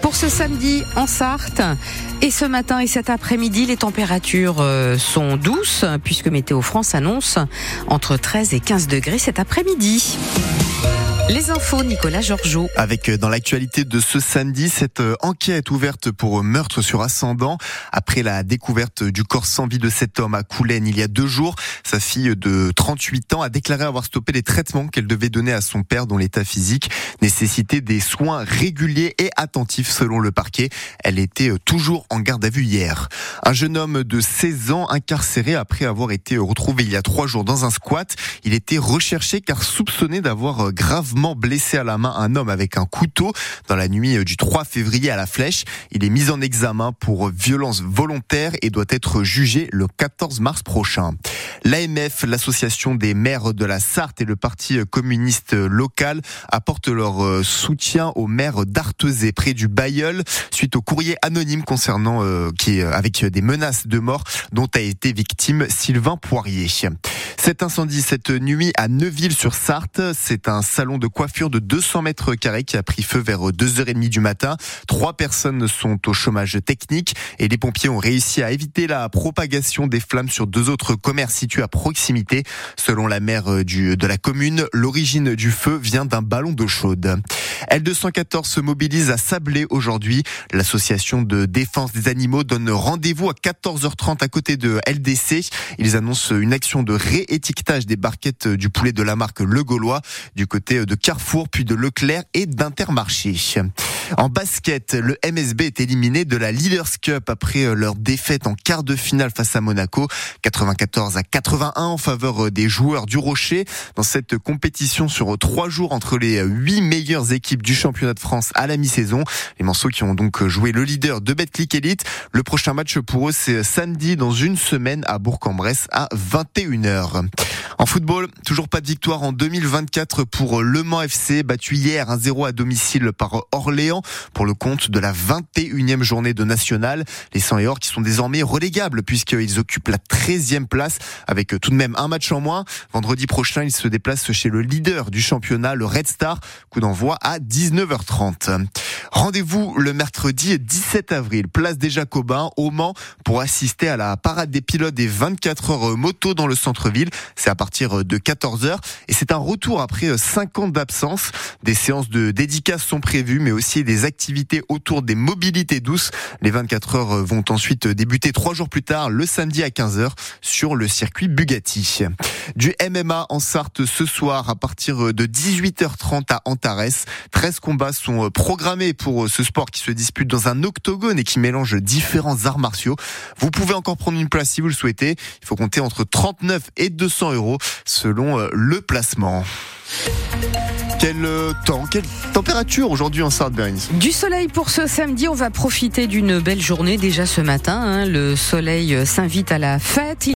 pour ce samedi en Sarthe. Et ce matin et cet après-midi, les températures euh, sont douces puisque Météo France annonce entre 13 et 15 degrés cet après-midi. Les infos, Nicolas Georgeot. Avec euh, dans l'actualité de ce samedi, cette euh, enquête ouverte pour meurtre sur ascendant. Après la découverte du corps sans vie de cet homme à Coulennes il y a deux jours, sa fille de 38 ans a déclaré avoir stoppé les traitements qu'elle devait donner à son père dont l'état physique nécessitait des soins réguliers et attentifs selon le parquet. Elle était euh, toujours en garde à vue hier. Un jeune homme de 16 ans incarcéré après avoir été retrouvé il y a trois jours dans un squat. Il était recherché car soupçonné d'avoir gravement blessé à la main un homme avec un couteau dans la nuit du 3 février à la Flèche. Il est mis en examen pour violence volontaire et doit être jugé le 14 mars prochain. L'AMF, l'association des maires de la Sarthe et le parti communiste local apportent leur euh, soutien aux maires d'Artezé près du Bayeul suite au courrier anonyme concernant euh, qui avec des menaces de mort dont a été victime Sylvain Poirier. Cet incendie cette nuit à Neuville-sur-Sarthe, c'est un salon de coiffure de 200 mètres carrés qui a pris feu vers 2h30 du matin. Trois personnes sont au chômage technique et les pompiers ont réussi à éviter la propagation des flammes sur deux autres commerces situés à proximité. Selon la maire de la commune, l'origine du feu vient d'un ballon d'eau chaude. L214 se mobilise à Sablé aujourd'hui. L'association de défense des animaux donne rendez-vous à 14h30 à côté de LDC. Ils annoncent une action de réétiquetage des barquettes du poulet de la marque Le Gaulois du côté de Carrefour, puis de Leclerc et d'Intermarché. En basket, le MSB est éliminé de la Leaders Cup après leur défaite en quart de finale face à Monaco, 94 à 81 en faveur des joueurs du Rocher. Dans cette compétition sur trois jours entre les huit meilleures équipes du championnat de France à la mi-saison, les morceaux qui ont donc joué le leader de Betclic Elite. Le prochain match pour eux, c'est samedi dans une semaine à Bourg-en-Bresse à 21h. En football, toujours pas de victoire en 2024 pour Le Mans FC, battu hier 1-0 à domicile par Orléans pour le compte de la 21e journée de National. Les 100 et Or qui sont désormais relégables puisqu'ils occupent la 13e place avec tout de même un match en moins. Vendredi prochain, ils se déplacent chez le leader du championnat, le Red Star. Coup d'envoi à 19h30. Rendez-vous le mercredi 17 avril, place des Jacobins, au Mans, pour assister à la parade des pilotes des 24 heures moto dans le centre-ville. C'est à partir de 14h et c'est un retour après 5 ans d'absence. Des séances de dédicaces sont prévues, mais aussi des activités autour des mobilités douces. Les 24 heures vont ensuite débuter trois jours plus tard, le samedi à 15h, sur le circuit Bugatti. Du MMA en Sarthe ce soir à partir de 18h30 à Antares. 13 combats sont programmés pour ce sport qui se dispute dans un octogone et qui mélange différents arts martiaux. Vous pouvez encore prendre une place si vous le souhaitez. Il faut compter entre 39 et 200 euros selon euh, le placement. Quel euh, temps, quelle température aujourd'hui en Sarthe, Du soleil pour ce samedi, on va profiter d'une belle journée déjà ce matin. Hein. Le soleil euh, s'invite à la fête.